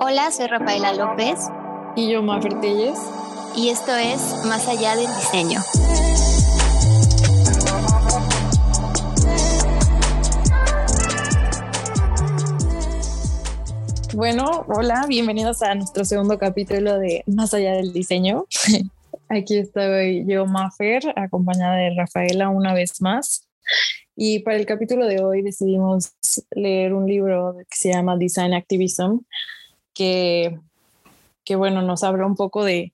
Hola, soy Rafaela López. Y yo, Mafer Telles. Y esto es Más allá del diseño. Bueno, hola, bienvenidos a nuestro segundo capítulo de Más allá del diseño. Aquí estoy yo, Mafer, acompañada de Rafaela una vez más. Y para el capítulo de hoy decidimos leer un libro que se llama Design Activism, que, que bueno, nos habla un poco de,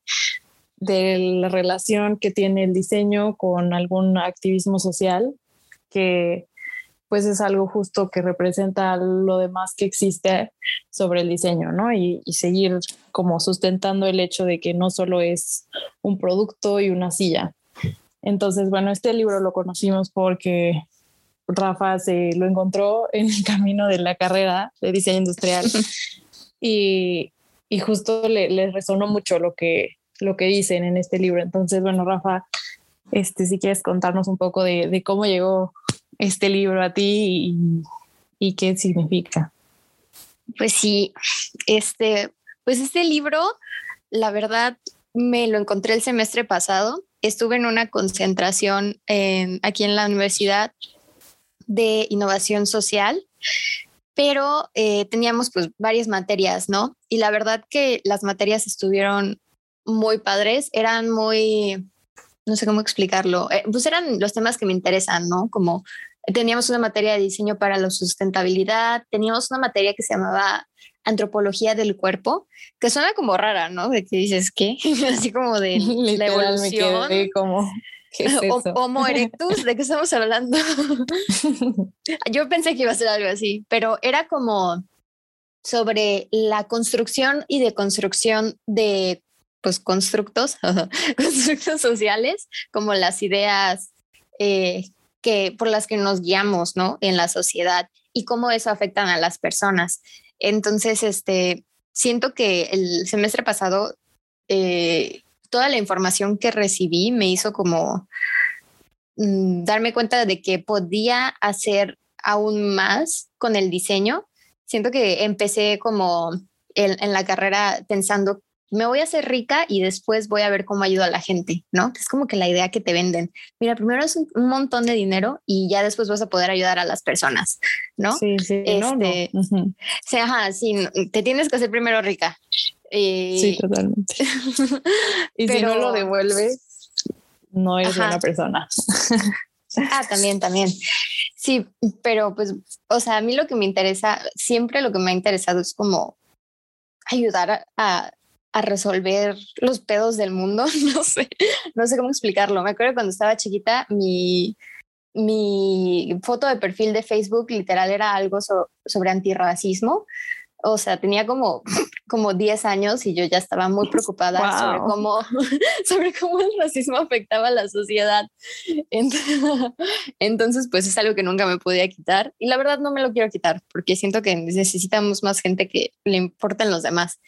de la relación que tiene el diseño con algún activismo social, que pues es algo justo que representa lo demás que existe sobre el diseño, ¿no? Y, y, seguir como sustentando el hecho de que no solo es un producto y una silla. Entonces, bueno, este libro lo conocimos porque Rafa se lo encontró en el camino de la carrera de diseño industrial y, y justo le, le, resonó mucho lo que, lo que dicen en este libro. Entonces, bueno, Rafa, este, si quieres contarnos un poco de, de cómo llegó este libro a ti y, y, qué significa. Pues sí, este, pues este libro, la verdad, me lo encontré el semestre pasado. Estuve en una concentración en, aquí en la universidad de innovación social, pero eh, teníamos pues varias materias, ¿no? Y la verdad que las materias estuvieron muy padres, eran muy, no sé cómo explicarlo, eh, pues eran los temas que me interesan, ¿no? Como teníamos una materia de diseño para la sustentabilidad, teníamos una materia que se llamaba antropología del cuerpo, que suena como rara, ¿no? De que dices, ¿qué? Así como de la evolución. Me como ¿Qué es eso? Homo erectus, ¿de qué estamos hablando? Yo pensé que iba a ser algo así, pero era como sobre la construcción y deconstrucción de pues constructos, constructos sociales, como las ideas eh, que, por las que nos guiamos, ¿no? En la sociedad y cómo eso afecta a las personas. Entonces, este, siento que el semestre pasado eh, toda la información que recibí me hizo como mm, darme cuenta de que podía hacer aún más con el diseño. Siento que empecé como en, en, la carrera pensando, me voy a hacer rica y después voy a ver cómo ayudo a la gente, ¿no? Es como que la idea que te venden. Mira, primero es un, montón de dinero y ya después vas a poder ayudar a las personas, ¿no? Sí, sí, este, no, no. Uh -huh. sí, ajá, sí, te tienes que hacer primero rica. Eh, sí, totalmente. y pero, si no lo devuelves, no eres Ajá. buena persona. ah, también, también. Sí, pero pues, o sea, a mí lo que me interesa, siempre lo que me ha interesado es como ayudar a, a resolver los pedos del mundo. No sé, no sé cómo explicarlo. Me acuerdo cuando estaba chiquita, mi, mi foto de perfil de Facebook literal era algo so, sobre antirracismo o sea, tenía como, como 10 años y yo ya estaba muy preocupada wow. sobre, cómo, sobre cómo el racismo afectaba a la sociedad. Entonces, pues es algo que nunca me podía quitar y la verdad no me lo quiero quitar porque siento que necesitamos más gente que le importen los demás.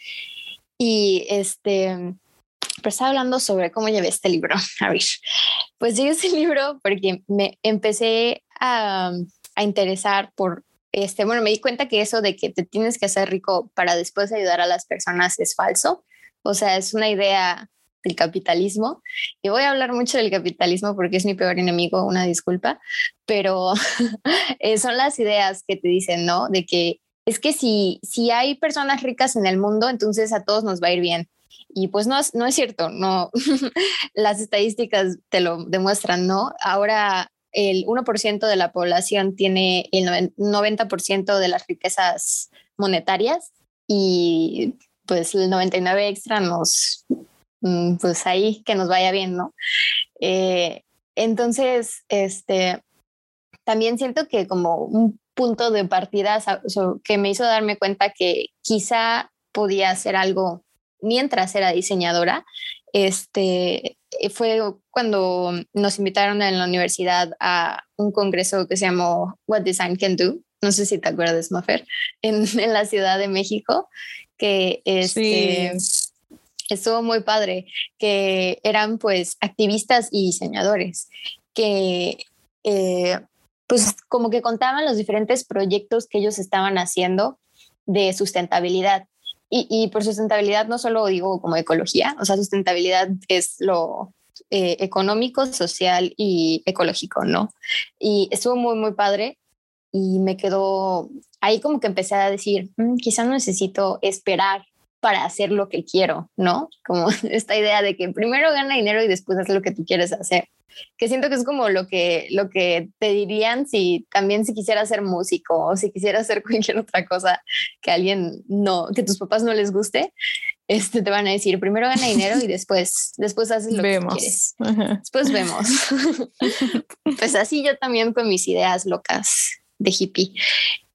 Y este, pues estaba hablando sobre cómo llevé este libro. A ver, pues llegué este libro porque me empecé a, a interesar por este, bueno, me di cuenta que eso de que te tienes que hacer rico para después ayudar a las personas es falso. O sea, es una idea del capitalismo. Y voy a hablar mucho del capitalismo porque es mi peor enemigo, una disculpa, pero son las ideas que te dicen, ¿no? De que es que si, si hay personas ricas en el mundo, entonces a todos nos va a ir bien. Y pues no, no es cierto, no. las estadísticas te lo demuestran, ¿no? Ahora el 1% de la población tiene el 90% de las riquezas monetarias y pues el 99 extra nos, pues ahí que nos vaya bien, ¿no? Eh, entonces, este, también siento que como un punto de partida que me hizo darme cuenta que quizá podía hacer algo mientras era diseñadora, este, fue cuando nos invitaron en la universidad a un congreso que se llamó What Design Can Do. No sé si te acuerdas, Mafer, en, en la Ciudad de México, que este, sí. estuvo muy padre, que eran pues activistas y diseñadores que eh, pues como que contaban los diferentes proyectos que ellos estaban haciendo de sustentabilidad y, por sustentabilidad no solo digo como ecología, o sea, sustentabilidad es lo eh, económico, social y ecológico, ¿no? Y estuvo muy, muy padre y me quedó ahí como que empecé a decir, mm, quizá no necesito esperar para hacer lo que quiero, ¿no? Como esta idea de que primero gana dinero y después haz lo que tú quieres hacer. Que siento que es como lo que, lo que te dirían si también si quisieras ser músico o si quisieras hacer cualquier otra cosa que alguien no, que tus papás no les guste, este, te van a decir primero gana dinero y después, después haces lo que quieres. Después vemos. pues así yo también con mis ideas locas de hippie.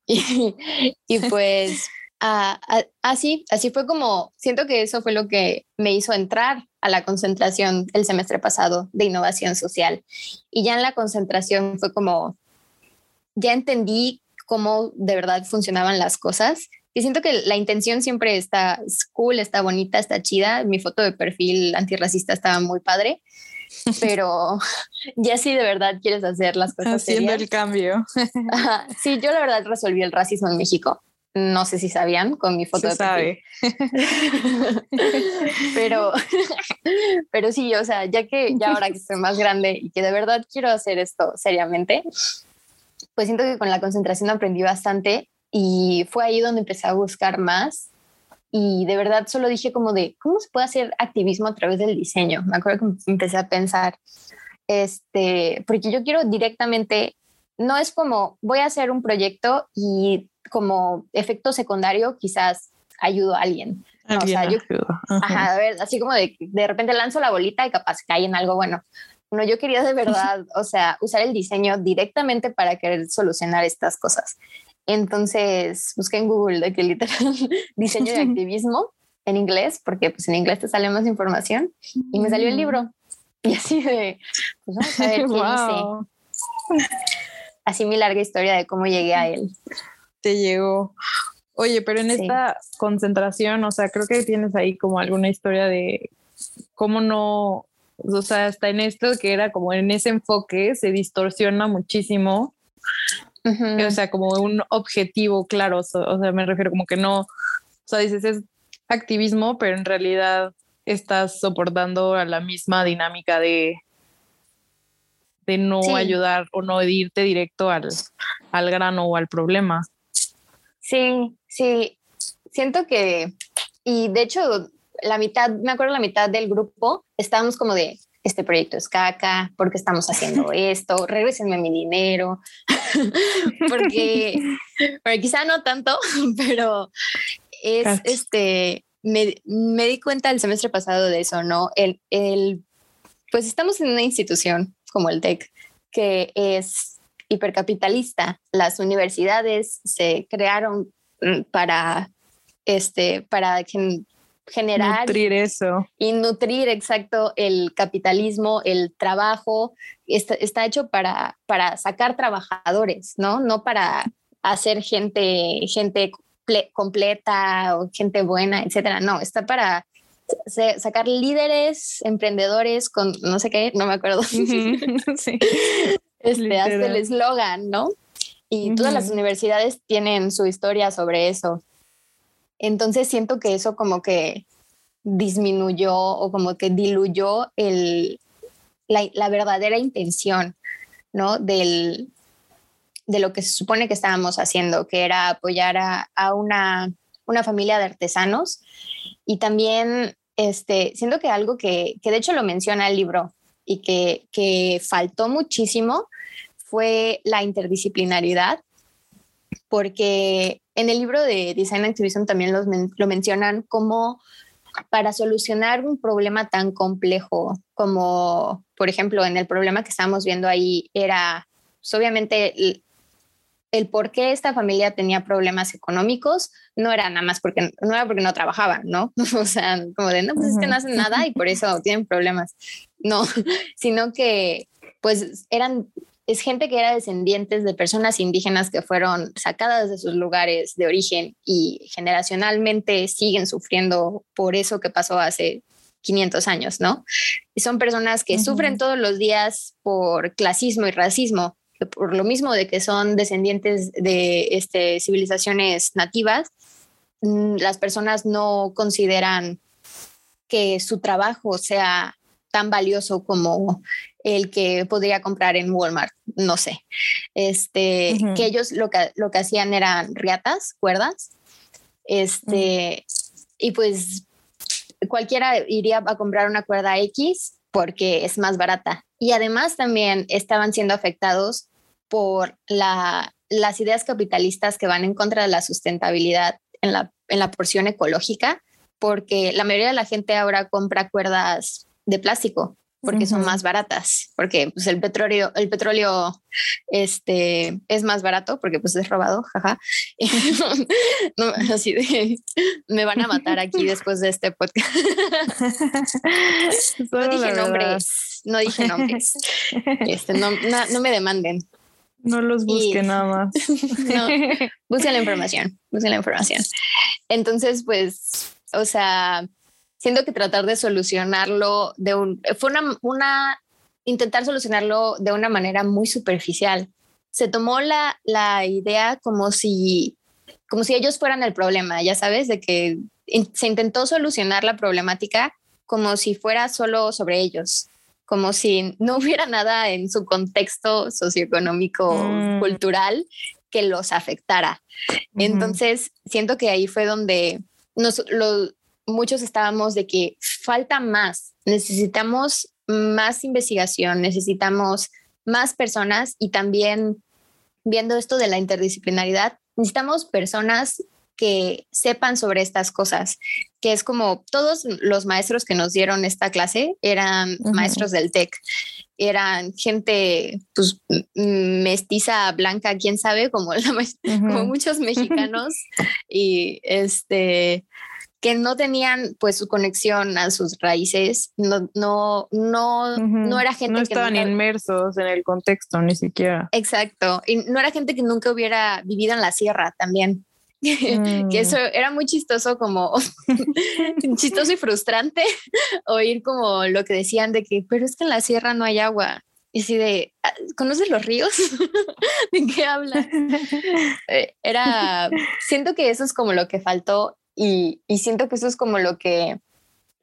y pues así, así fue como, siento que eso fue lo que me hizo entrar a la concentración el semestre pasado de innovación social. Y ya en la concentración fue como, ya entendí cómo de verdad funcionaban las cosas. Y siento que la intención siempre está cool, está bonita, está chida. Mi foto de perfil antirracista estaba muy padre, pero ya si de verdad quieres hacer las cosas. Haciendo el cambio. sí, yo la verdad resolví el racismo en México no sé si sabían con mi foto Se sabe. pero, pero sí, o sea, ya que ya ahora que estoy más grande y que de verdad quiero hacer esto seriamente, pues siento que con la concentración aprendí bastante y fue ahí donde empecé a buscar más y de verdad solo dije como de, ¿cómo se puede hacer activismo a través del diseño? Me acuerdo que empecé a pensar, este, porque yo quiero directamente, no es como voy a hacer un proyecto y como efecto secundario quizás ayudo a alguien. o sea, yo, ajá, a ver, así como de, de repente lanzo la bolita y capaz cae en algo bueno. No, yo quería de verdad, o sea, usar el diseño directamente para querer solucionar estas cosas. Entonces busqué en Google de que literal diseño de activismo en inglés, porque pues en inglés te sale más información y me salió el libro. Y así de, pues vamos a ver qué wow. Así mi larga historia de cómo llegué a él te llegó. Oye, pero en esta concentración, o sea, creo que tienes ahí como alguna historia de cómo no, o sea, hasta en esto que era como en ese enfoque se distorsiona muchísimo. O sea, como un objetivo claro, o sea, me refiero como que no, o sea, dices es activismo, pero en realidad estás soportando a la misma dinámica de, de no ayudar o no irte directo al, al grano o al problema. Sí, sí, siento que, y de hecho, la mitad, me acuerdo la mitad del grupo, estábamos como de, este proyecto es caca, ¿por qué estamos haciendo esto? Regrésenme mi dinero, porque, quizá no tanto, pero es este, me, me, di cuenta el semestre pasado de eso, ¿no? El, el, pues estamos en una institución como el TEC, que es hipercapitalista. Las universidades se crearon mm, para, este, para generar nutrir eso y nutrir exacto el capitalismo, el trabajo está, está hecho para, para sacar trabajadores, ¿no? No para hacer gente, gente completa o gente buena, etcétera. No, está para sacar líderes, emprendedores con no sé qué, no me acuerdo. sí. Este, hace el eslogan, ¿no? Y todas las universidades tienen su historia sobre eso. Entonces siento que eso como que disminuyó o como que diluyó el, la, verdadera intención, ¿no? Del, de lo que se supone que estábamos haciendo, que era apoyar a, una, una, familia de artesanos. Y también, este, siento que algo que, que de hecho lo menciona el libro, y que, que faltó muchísimo fue la interdisciplinaridad, porque en el libro de Design Activism también lo mencionan como para solucionar un problema tan complejo como, por ejemplo, en el problema que estábamos viendo ahí era, pues, obviamente, el, el, por qué esta familia tenía problemas económicos no era nada más porque no era porque no trabajaban, ¿no? o sea, como de, no, pues es que no hacen nada y por eso tienen problemas. No, sino que pues eran es gente que era descendientes de personas indígenas que fueron sacadas de sus lugares de origen y generacionalmente siguen sufriendo por eso que pasó hace 500 años, ¿no? Y son personas que sufren todos los días por clasismo y racismo, por lo mismo de que son descendientes de este, civilizaciones nativas mm, las personas no consideran que su trabajo sea tan valioso como el que podría comprar en Walmart, no sé. Este, que ellos lo que, lo que hacían eran riatas, cuerdas. Este, y pues cualquiera iría a comprar una cuerda X porque es más barata. Y además también estaban siendo afectados por la, las ideas capitalistas que van en contra de la sustentabilidad en la, en la porción ecológica, porque la mayoría de la gente ahora compra cuerdas de plástico porque son más baratas, porque pues el petróleo, el petróleo este, es más barato porque pues es robado, jaja. así de, me van a matar aquí después de este podcast. no dije nombres, no dije nombres. Este, no, me demanden. No los busquen nada más. no, busquen la información, busquen la información. Entonces, pues, o sea, siento que tratar de solucionarlo de un, fue una, una, intentar solucionarlo de una manera muy superficial. Se tomó la, la idea como si, como si ellos fueran el problema, ya sabes, de que se intentó solucionar la problemática como si fuera solo sobre ellos, como si no hubiera nada en su contexto socioeconómico, mm. cultural que los afectara. Entonces, siento que ahí fue donde nos, lo, muchos estábamos de que falta más, necesitamos más investigación, necesitamos más personas y también viendo esto de la interdisciplinaridad, necesitamos personas que sepan sobre estas cosas, que es como todos los maestros que nos dieron esta clase eran maestros del TEC, eran gente pues, mestiza, blanca, quién sabe, como, como muchos mexicanos y este que no tenían pues su conexión a sus raíces, no, no, no, no era gente no estaban inmersos en el contexto ni siquiera. Exacto, y no era gente que nunca hubiera vivido en la sierra también. que mm. eso era muy chistoso como chistoso y frustrante oír como lo que decían de que pero es que en la sierra no hay agua y así de, ah, ¿conoces los ríos? ¿De qué habla? Eh, era, siento que eso es como lo que faltó y, siento que eso es como lo que,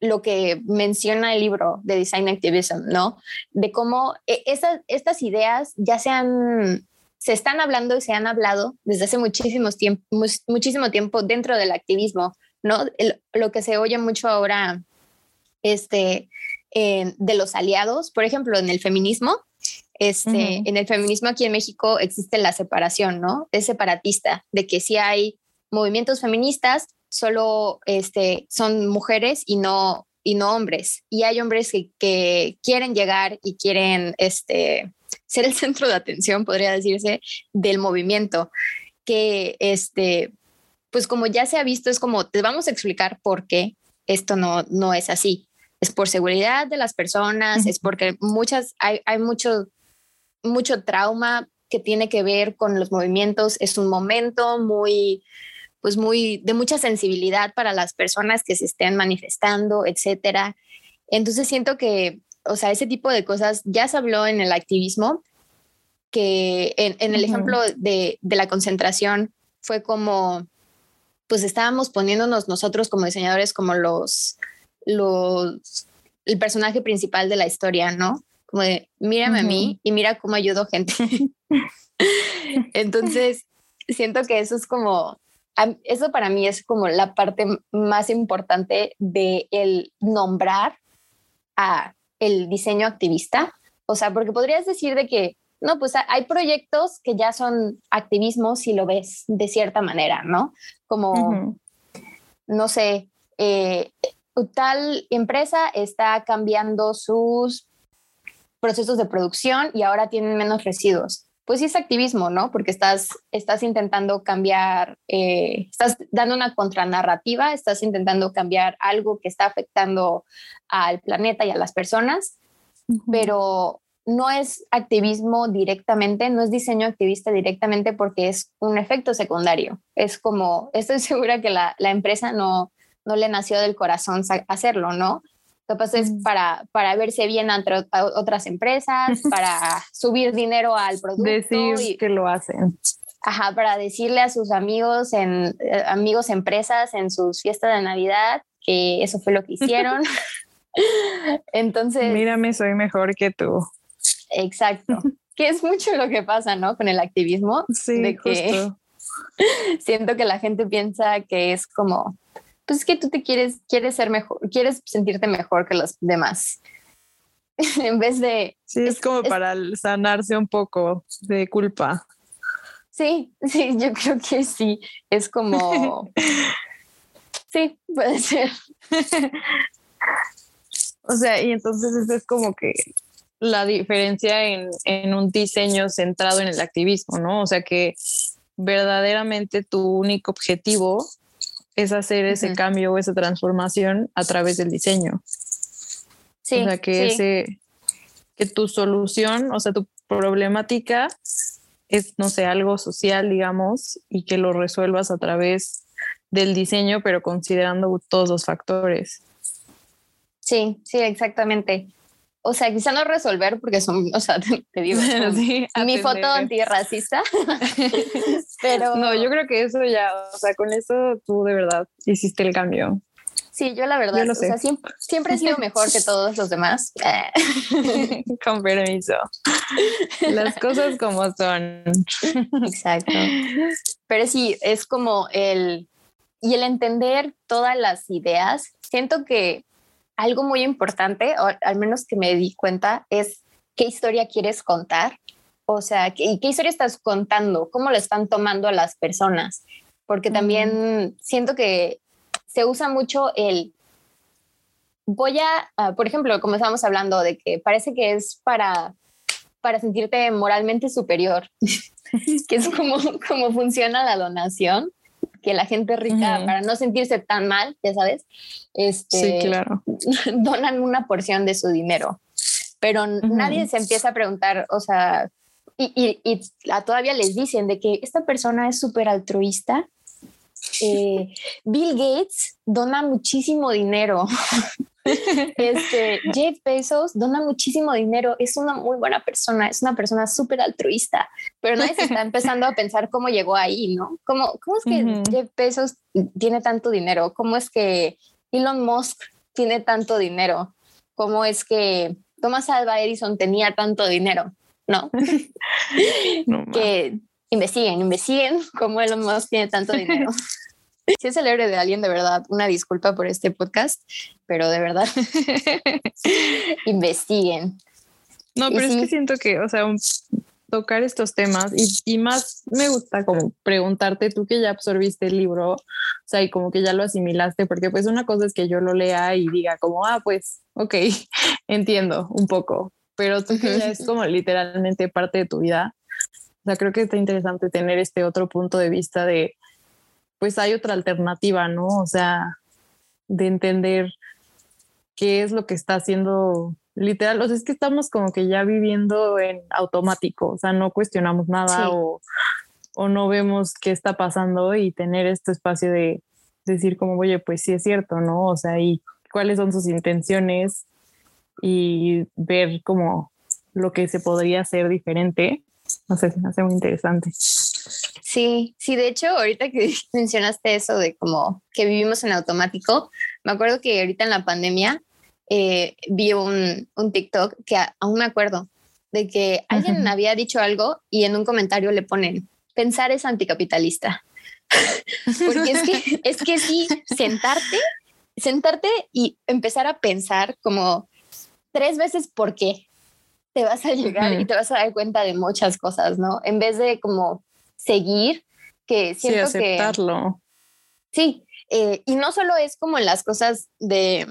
lo que menciona el libro de Design Activism, ¿no? De cómo e, esas, estas ideas ya se han, se están hablando y se han hablado desde hace muchísimos tiempo, muchísimo tiempo dentro del activismo, ¿no? lo que se oye mucho ahora este, de los aliados, por ejemplo, en el feminismo, este, en el feminismo aquí en México existe la separación, ¿no? Es separatista, de que si hay movimientos feministas, solo este, son mujeres y no, y no hombres. Y hay hombres que, quieren llegar y quieren este, ser el centro de atención, podría decirse, del movimiento. Que, este, pues como ya se ha visto, es como, te vamos a explicar por qué esto no, no es así. Es por seguridad de las personas, es porque muchas, hay, hay mucho, mucho trauma que tiene que ver con los movimientos. Es un momento muy, pues muy de mucha sensibilidad para las personas que se estén manifestando, etcétera. Entonces siento que, o sea, ese tipo de cosas ya se habló en el activismo, que en, el ejemplo de, de, la concentración fue como, pues estábamos poniéndonos nosotros como diseñadores como los, los, el personaje principal de la historia, ¿no? Como de, mírame a mí y mira cómo ayudo gente. Entonces, siento que eso es como eso para mí es como la parte más importante de el nombrar a el diseño activista. O sea, porque podrías decir de que, no, pues hay proyectos que ya son activismo si lo ves de cierta manera, ¿no? Como, no sé, eh, tal empresa está cambiando sus procesos de producción y ahora tienen menos residuos pues sí es activismo, ¿no? Porque estás, estás intentando cambiar, eh, estás dando una contranarrativa, estás intentando cambiar algo que está afectando al planeta y a las personas, pero no es activismo directamente, no es diseño activista directamente porque es un efecto secundario. Es como, estoy segura que la, la empresa no, no le nació del corazón hacerlo, ¿no? Lo que pasa es para, para verse bien entre otras empresas, para subir dinero al producto. Decir que lo hacen. ajá, para decirle a sus amigos en eh, amigos empresas en sus fiestas de Navidad que eso fue lo que hicieron. Entonces, mírame, soy mejor que tú. Exacto. que es mucho lo que pasa, ¿no? Con el activismo. Sí, de que siento que la gente piensa que es como, pues es que tú te quieres, quieres ser mejor, quieres sentirte mejor que los demás. en vez de... Sí, es, como para sanarse un poco de culpa. Sí, sí, yo creo que sí. Es como... sí, puede ser. o sea, y entonces es como que la diferencia en, en, un diseño centrado en el activismo, ¿no? O sea que verdaderamente tu único objetivo es hacer ese cambio o esa transformación a través del diseño. Sí, o sea, que ese, que tu solución, o sea, tu problemática es, no sé, algo social, digamos, y que lo resuelvas a través del diseño, pero considerando todos los factores. Sí, sí, exactamente. O sea, quizá no resolver porque son, o sea, te, digo, mi foto antirracista, pero... No, yo creo que eso ya, o sea, con eso tú de verdad hiciste el cambio. Sí, yo la verdad, o sea, siempre, siempre, he sido mejor que todos los demás. Con permiso. Las cosas como son. Exacto. Pero sí, es como el... Y el entender todas las ideas, siento que algo muy importante, o al menos que me di cuenta, es qué historia quieres contar. O sea, ¿qué, qué historia estás contando? ¿Cómo lo están tomando a las personas? Porque también siento que se usa mucho el voy a, ah, por ejemplo, como estábamos hablando de que parece que es para, para sentirte moralmente superior, que es como, como funciona la donación que la gente rica, para no sentirse tan mal, ya sabes, este, sí, claro. donan una porción de su dinero. Pero nadie se empieza a preguntar, o sea, y, y, todavía les dicen de que esta persona es súper altruista. Eh, Bill Gates dona muchísimo dinero. Este, Jeff Bezos dona muchísimo dinero, es una muy buena persona, es una persona súper altruista, pero nadie se está empezando a pensar cómo llegó ahí, ¿no? ¿Cómo, cómo es que Jeff Bezos tiene tanto dinero? ¿Cómo es que Elon Musk tiene tanto dinero? ¿Cómo es que Thomas Alva Edison tenía tanto dinero? No. que investiguen, investiguen cómo Elon Musk tiene tanto dinero. Si es el héroe de alguien, de verdad, una disculpa por este podcast, pero de verdad, investiguen. No, pero es que siento que, o sea, tocar estos temas y, más me gusta como preguntarte tú que ya absorbiste el libro, o sea, y como que ya lo asimilaste, porque pues una cosa es que yo lo lea y diga como, ah, pues, ok, entiendo un poco, pero tú que ya es como literalmente parte de tu vida, o sea, creo que está interesante tener este otro punto de vista de, pues hay otra alternativa, ¿no? O sea, de entender qué es lo que está haciendo literal. O sea, es que estamos como que ya viviendo en automático, o sea, no cuestionamos nada o, o, no vemos qué está pasando y tener este espacio de decir como, oye, pues sí es cierto, ¿no? O sea, y cuáles son sus intenciones y ver como lo que se podría hacer diferente. No sé, se me hace muy interesante. Sí, sí, de hecho, ahorita que mencionaste eso de como que vivimos en automático, me acuerdo que ahorita en la pandemia eh, vi un, un, TikTok que aún me acuerdo de que alguien había dicho algo y en un comentario le ponen, pensar es anticapitalista. Porque es que, es que sí, sentarte, sentarte y empezar a pensar como tres veces por qué te vas a llegar y te vas a dar cuenta de muchas cosas, ¿no? En vez de como seguir, que siento sí, aceptarlo. que... Sí, eh, y no solo es como en las cosas de...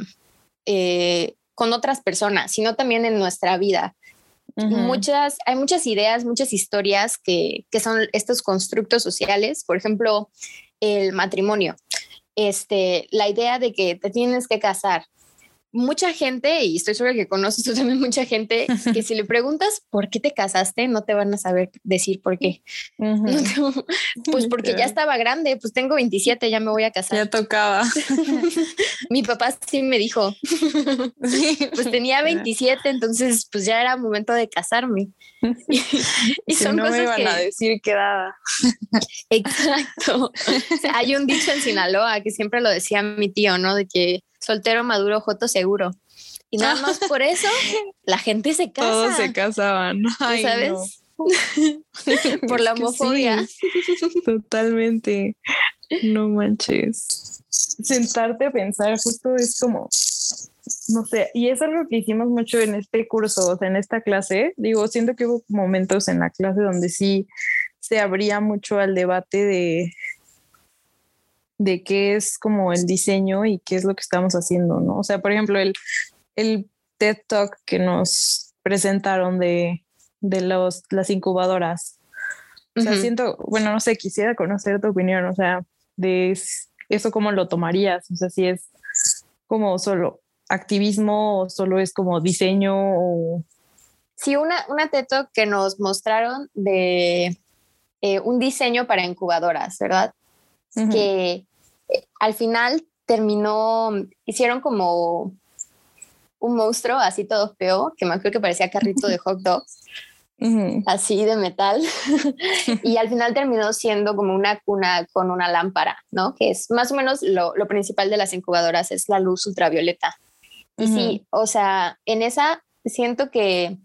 Eh, con otras personas, sino también en nuestra vida. Muchas, hay muchas ideas, muchas historias que, que, son estos constructos sociales, por ejemplo, el matrimonio, este, la idea de que te tienes que casar, mucha gente, y estoy segura que conoces tú también mucha gente, que si le preguntas por qué te casaste, no te van a saber decir por qué. pues porque ya estaba grande, pues tengo 27, ya me voy a casar. Ya tocaba. Mi papá sí me dijo, pues tenía 27, entonces pues ya era momento de casarme. y, son no me iban a decir que daba. Exacto. hay un dicho en Sinaloa que siempre lo decía mi tío, ¿no? De que soltero, maduro, joto, seguro. Y nada más por eso la gente se casa. Todos se casaban. ¿Sabes? por la homofobia. totalmente. No manches. Sentarte a pensar justo es como, no sé, y es algo que hicimos mucho en este curso, o sea, en esta clase. Digo, siento que hubo momentos en la clase donde sí se abría mucho al debate de, de qué es como el diseño y qué es lo que estamos haciendo, ¿no? O sea, por ejemplo, el, el TED Talk que nos presentaron de, de los, las incubadoras. O sea, siento, bueno, no sé, quisiera conocer tu opinión, o sea, de eso cómo lo tomarías, o sea, si es como solo activismo o solo es como diseño o... Sí, una, una TED Talk que nos mostraron de eh, un diseño para incubadoras, ¿verdad? Que eh, al final terminó, hicieron como un monstruo así todo feo, que me acuerdo que parecía carrito de hot dogs, así de metal, y al final terminó siendo como una cuna con una lámpara, ¿no? Que es más o menos lo, lo principal de las incubadoras, es la luz ultravioleta. Y sí, o sea, en esa siento que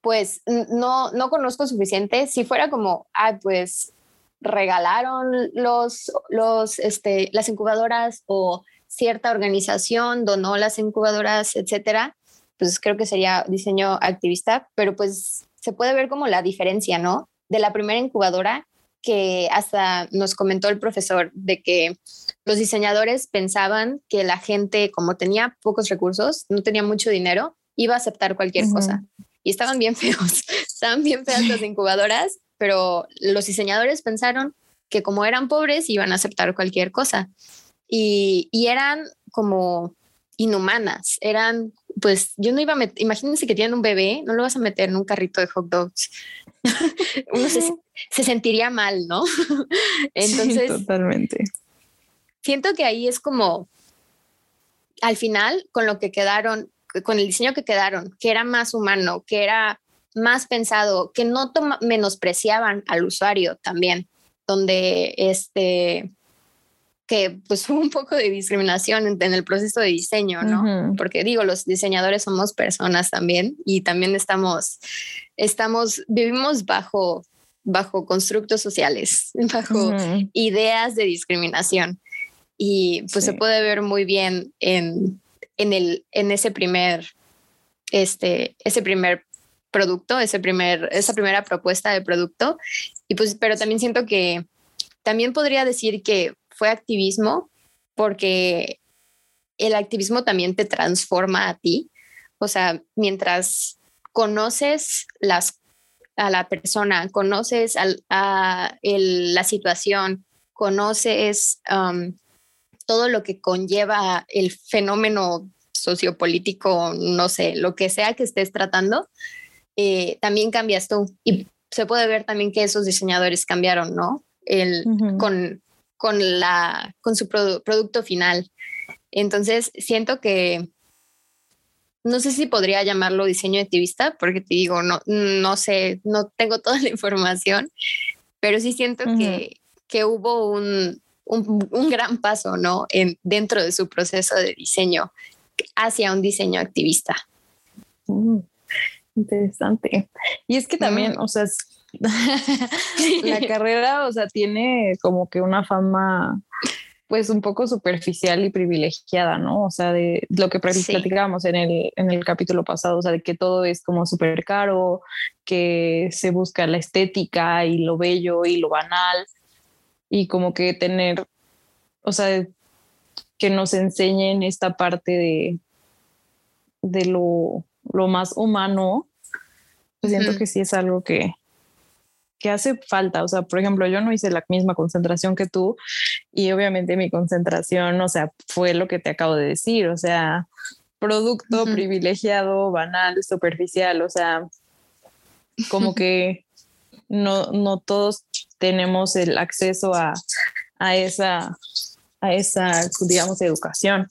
pues no, no conozco suficiente. Si fuera como, ah, pues regalaron los, los, este, las incubadoras o cierta organización donó las incubadoras, etcétera, pues creo que sería diseño activista, pero pues se puede ver como la diferencia, ¿no? De la primera incubadora que hasta nos comentó el profesor de que los diseñadores pensaban que la gente, como tenía pocos recursos, no tenía mucho dinero, iba a aceptar cualquier cosa. Y estaban bien feos, estaban bien feas las incubadoras pero los diseñadores pensaron que como eran pobres iban a aceptar cualquier cosa y, eran como inhumanas, eran pues yo no iba a meter, imagínense que tienen un bebé, no lo vas a meter en un carrito de hot dogs. Uno se, sentiría mal, ¿no? Entonces, totalmente. Siento que ahí es como, al final, con lo que quedaron, con el diseño que quedaron, que era más humano, que era más pensado, que no menospreciaban al usuario también, donde este que pues hubo un poco de discriminación en, el proceso de diseño, ¿no? Porque digo, los diseñadores somos personas también y también estamos, estamos, vivimos bajo, bajo constructos sociales, bajo ideas de discriminación. Y pues se puede ver muy bien en, en, el, en ese primer, este, ese primer producto, ese primer, esa primera propuesta de producto. Y pues, pero también siento que también podría decir que fue activismo porque el activismo también te transforma a ti. O sea, mientras conoces las, a la persona, conoces a la situación, conoces um, todo lo que conlleva el fenómeno sociopolítico, no sé, lo que sea que estés tratando, eh, también cambias tú. Y se puede ver también que esos diseñadores cambiaron, ¿no? El, con, con, la, con su producto final. Entonces, siento que no sé si podría llamarlo diseño activista, porque te digo, no, no sé, no tengo toda la información, pero sí siento que, que hubo un, un, gran paso, ¿no? En, dentro de su proceso de diseño hacia un diseño activista. Mm. Interesante. Y es que también, o sea, la carrera, o sea, tiene como que una fama pues un poco superficial y privilegiada, ¿no? O sea, de lo que platicábamos en, el, en el capítulo pasado, o sea, de que todo es como súper caro, que se busca la estética y lo bello y lo banal, y como que tener, o sea, que nos enseñen esta parte de, de lo, lo más humano, pues siento que sí es algo que, que hace falta. O sea, por ejemplo, yo no hice la misma concentración que tú y obviamente mi concentración, o sea, fue lo que te acabo de decir, o sea, producto privilegiado, banal, superficial, o sea, como que no, no todos tenemos el acceso a, a esa, a esa, digamos, educación.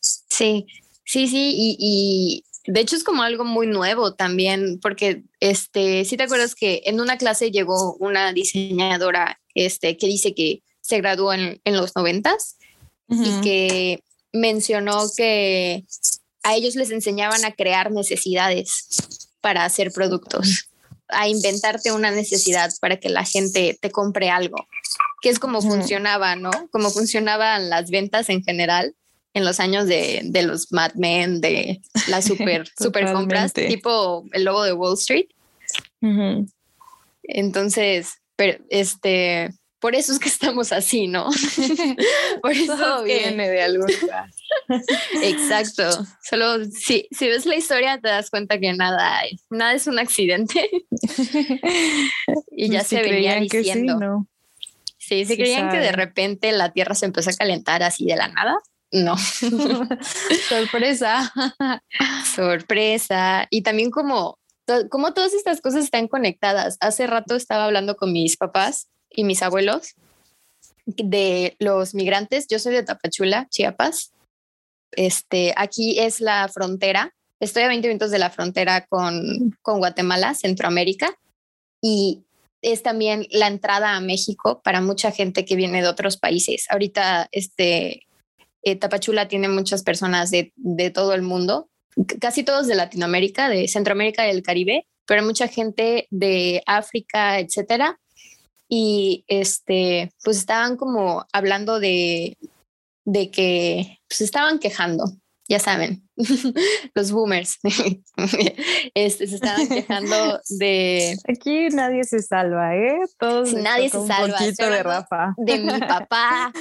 Sí, sí, sí, y, de hecho es como algo muy nuevo también, porque este, si te acuerdas que en una clase llegó una diseñadora este, que dice que se graduó en, los noventas y que mencionó que a ellos les enseñaban a crear necesidades para hacer productos, a inventarte una necesidad para que la gente te compre algo, que es como funcionaba, ¿no? Como funcionaban las ventas en general en los años de, de los Mad Men, de las super, super compras, tipo el logo de Wall Street. Entonces, pero este, por eso es que estamos así, ¿no? por eso viene de algún lugar. Exacto. Solo si, si ves la historia te das cuenta que nada, nada es un accidente. y ya se venía diciendo. Sí, ¿no? sí, creían que de repente la Tierra se empezó a calentar así de la nada. No. Sorpresa. Sorpresa. Y también como, como todas estas cosas están conectadas. Hace rato estaba hablando con mis papás y mis abuelos de los migrantes. Yo soy de Tapachula, Chiapas. Este, aquí es la frontera. Estoy a 20 minutos de la frontera con, con Guatemala, Centroamérica. Y es también la entrada a México para mucha gente que viene de otros países. Ahorita este, eh, Tapachula tiene muchas personas de, todo el mundo, casi todos de Latinoamérica, de Centroamérica y del Caribe, pero mucha gente de África, etcétera. Y este, pues estaban como hablando de, de que pues estaban quejando ya saben, los boomers este, se estaban quejando de... Aquí nadie se salva, ¿eh? Todos nadie se salva. de Rafa. De mi papá.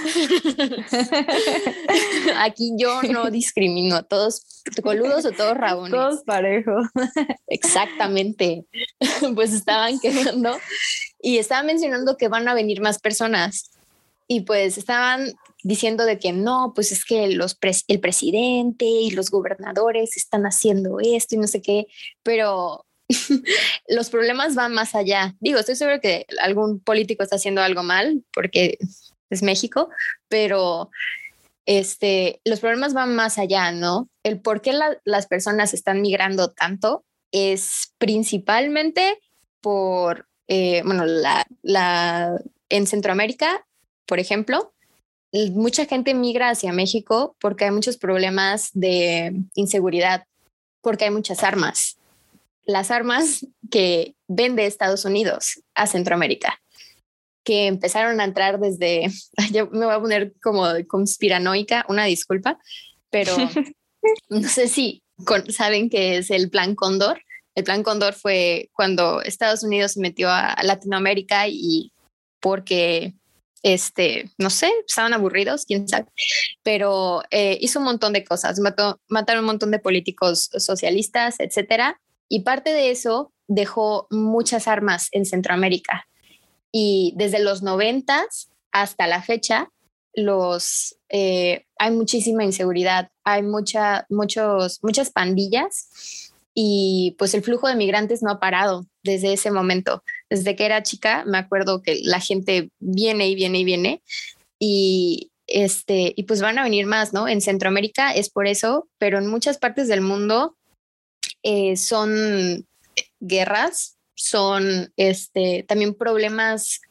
Aquí yo no discrimino, todos coludos o todos rabones. Todos parejos. Exactamente. Pues estaban quejando y estaban mencionando que van a venir más personas y pues estaban diciendo de que no, pues es que los el presidente y los gobernadores están haciendo esto y no sé qué, pero los problemas van más allá. Digo, estoy seguro que algún político está haciendo algo mal porque es México, pero este, los problemas van más allá, ¿no? El por qué las personas están migrando tanto es principalmente por, eh, bueno, la, la, en Centroamérica, por ejemplo, mucha gente migra hacia México porque hay muchos problemas de inseguridad, porque hay muchas armas. Las armas que vende Estados Unidos a Centroamérica, que empezaron a entrar desde, yo me voy a poner como conspiranoica, una disculpa, pero no sé si saben que es el Plan Cóndor. El Plan Cóndor fue cuando Estados Unidos se metió a Latinoamérica y porque este, no sé, estaban aburridos, quién sabe, pero eh, hizo un montón de cosas, mató, mataron un montón de políticos socialistas, etcétera, y parte de eso dejó muchas armas en Centroamérica. Y desde los noventas hasta la fecha, los, eh, hay muchísima inseguridad, hay mucha, muchos, muchas pandillas y pues el flujo de migrantes no ha parado desde ese momento. Desde que era chica, me acuerdo que la gente viene y viene y viene y este y pues van a venir más, ¿no? En Centroamérica es por eso, pero en muchas partes del mundo eh, son guerras, son este también problemas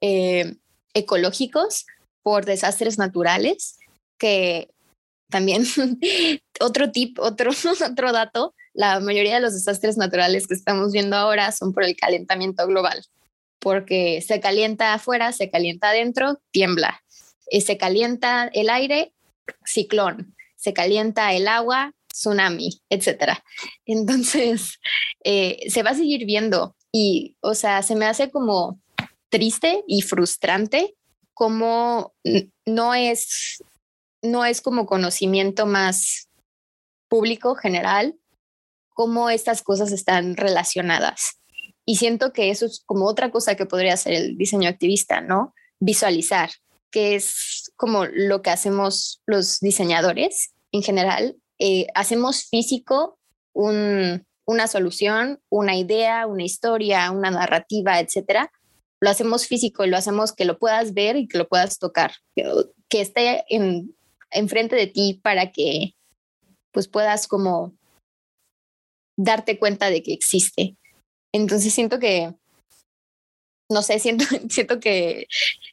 eh, ecológicos por desastres naturales que también otro tip, otro, otro dato la mayoría de los desastres naturales que estamos viendo ahora son por el calentamiento global, porque se calienta afuera, se calienta adentro, tiembla. Y se calienta el aire, ciclón. Se calienta el agua, tsunami, etc. Entonces, eh, se va a seguir viendo y, o sea, se me hace como triste y frustrante como no es, no es como conocimiento más público general cómo estas cosas están relacionadas. Y siento que eso es como otra cosa que podría hacer el diseño activista, ¿no? Visualizar, que es como lo que hacemos los diseñadores en general. Eh, hacemos físico una solución, una idea, una historia, una narrativa, etcétera. Lo hacemos físico y lo hacemos que lo puedas ver y que lo puedas tocar, que, esté en, enfrente de ti para que pues puedas como darte cuenta de que existe. Entonces siento que, no sé, siento, siento que,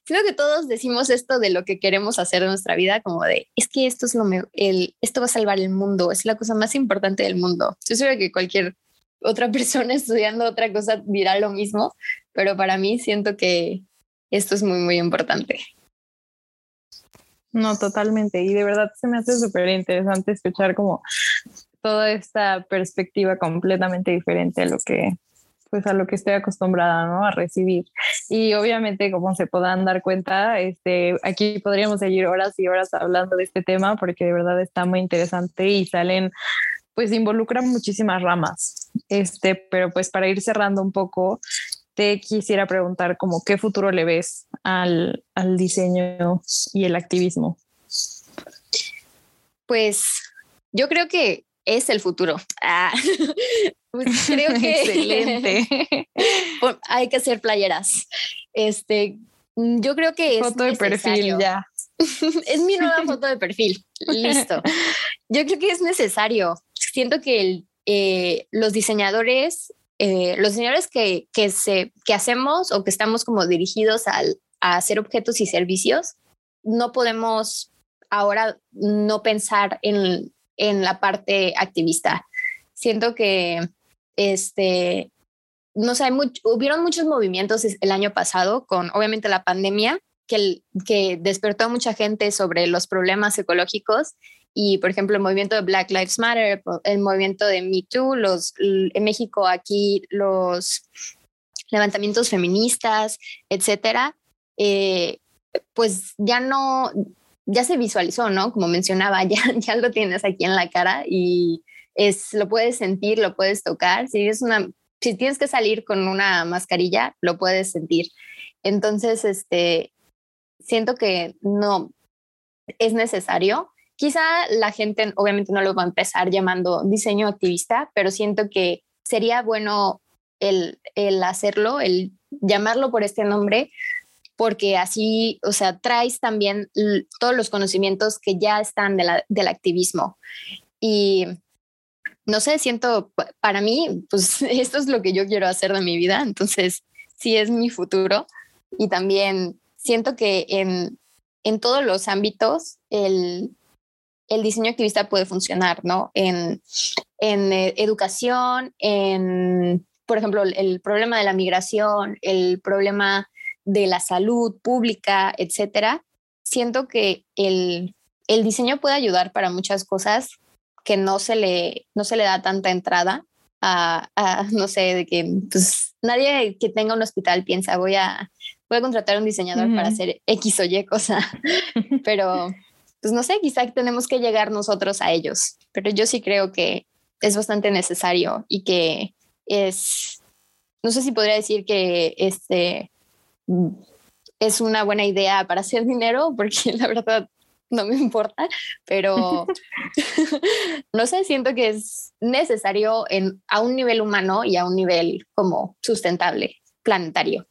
siento que todos decimos esto de lo que queremos hacer en nuestra vida, como de, es que esto es lo el, esto va a salvar el mundo, es la cosa más importante del mundo. Yo sé que cualquier otra persona estudiando otra cosa dirá lo mismo, pero para mí siento que esto es muy, muy importante. No, totalmente. Y de verdad se me hace súper interesante escuchar como toda esta perspectiva completamente diferente a lo que pues a lo que estoy acostumbrada ¿no? a recibir. Y obviamente, como se podrán dar cuenta, este, aquí podríamos seguir horas y horas hablando de este tema porque de verdad está muy interesante y salen, pues involucran muchísimas ramas. Este, pero pues para ir cerrando un poco, te quisiera preguntar como qué futuro le ves al, al diseño y el activismo. Pues yo creo que es el futuro. Ah, pues creo que excelente. hay que hacer playeras. Este, yo creo que es foto de perfil ya. es mi nueva foto de perfil. Listo. Yo creo que es necesario. Siento que el, eh, los diseñadores, eh, los diseñadores que, que, se, que hacemos o que estamos como dirigidos al, a hacer objetos y servicios, no podemos ahora no pensar en en la parte activista. Siento que, este, no sé, hubieron muchos movimientos el año pasado con, obviamente, la pandemia, que, que despertó a mucha gente sobre los problemas ecológicos y, por ejemplo, el movimiento de Black Lives Matter, el movimiento de Me Too, los, en México aquí los levantamientos feministas, etcétera, eh, pues ya no, ya se visualizó, ¿no? Como mencionaba, ya, ya lo tienes aquí en la cara y es, lo puedes sentir, lo puedes tocar. Si, es una, si tienes que salir con una mascarilla, lo puedes sentir. Entonces, este, siento que no es necesario. Quizá la gente obviamente no lo va a empezar llamando diseño activista, pero siento que sería bueno el, el hacerlo, el llamarlo por este nombre, porque así, o sea, traes también todos los conocimientos que ya están del activismo. Y no sé, siento, para mí, pues esto es lo que yo quiero hacer de mi vida, entonces sí es mi futuro. Y también siento que en, en todos los ámbitos el, el diseño activista puede funcionar, ¿no? En, en eh, educación, en, por ejemplo, el problema de la migración, el problema de la salud pública, etcétera, siento que el, el diseño puede ayudar para muchas cosas que no se le, no se le da tanta entrada a, no sé, de que pues, nadie que tenga un hospital piensa voy a, voy a contratar a un diseñador para hacer X o Y cosa, pero pues no sé, quizá tenemos que llegar nosotros a ellos, pero yo sí creo que es bastante necesario y que es, no sé si podría decir que este, es una buena idea para hacer dinero, porque la verdad no me importa, pero no sé, siento que es necesario en, a un nivel humano y a un nivel como sustentable, planetario.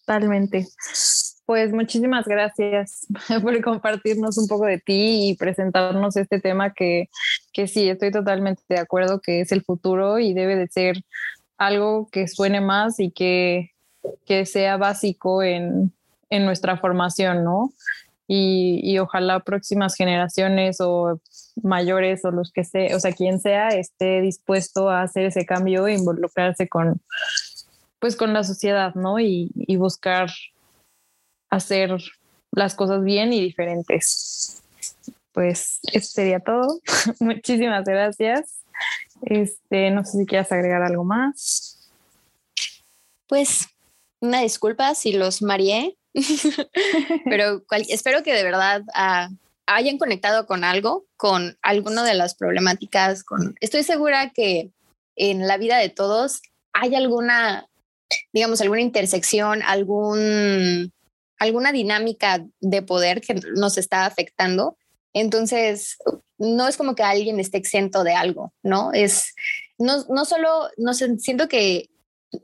Totalmente. Pues muchísimas gracias por compartirnos un poco de ti y presentarnos este tema que, que sí, estoy totalmente de acuerdo que es el futuro y debe de ser algo que suene más y que que sea básico en, en nuestra formación, ¿no? Y, y, ojalá próximas generaciones o mayores o los que sea, o sea, quien sea, esté dispuesto a hacer ese cambio e involucrarse con, pues, con la sociedad, ¿no? Y, y buscar hacer las cosas bien y diferentes. Pues eso sería todo. Muchísimas gracias. Este, no sé si quieres agregar algo más. Pues una disculpa si los mareé, pero espero que de verdad ah, hayan conectado con algo, con alguno de las problemáticas. Con, estoy segura que en la vida de todos hay alguna, digamos, alguna intersección, algún, alguna dinámica de poder que nos está afectando. Entonces, no es como que alguien esté exento de algo, ¿no? Es, no, no solo, no sé, siento que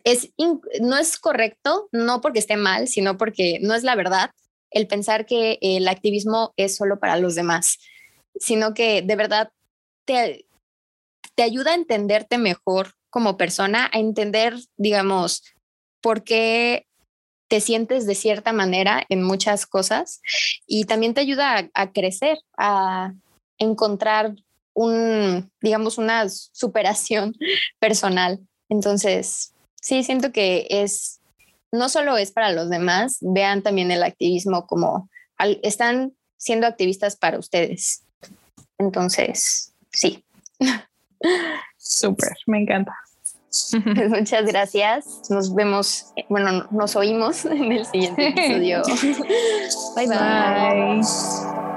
es, no es correcto, no porque esté mal, sino porque no es la verdad el pensar que el activismo es solo para los demás, sino que de verdad te, te ayuda a entenderte mejor como persona, a entender, digamos, por qué te sientes de cierta manera en muchas cosas y también te ayuda a, crecer, a encontrar un, digamos, una superación personal. Entonces, sí, siento que es, no solo es para los demás, vean también el activismo como, están siendo activistas para ustedes. Entonces, sí. Súper, me encanta. Muchas gracias. Nos vemos, bueno, nos oímos en el siguiente episodio. bye. bye. bye.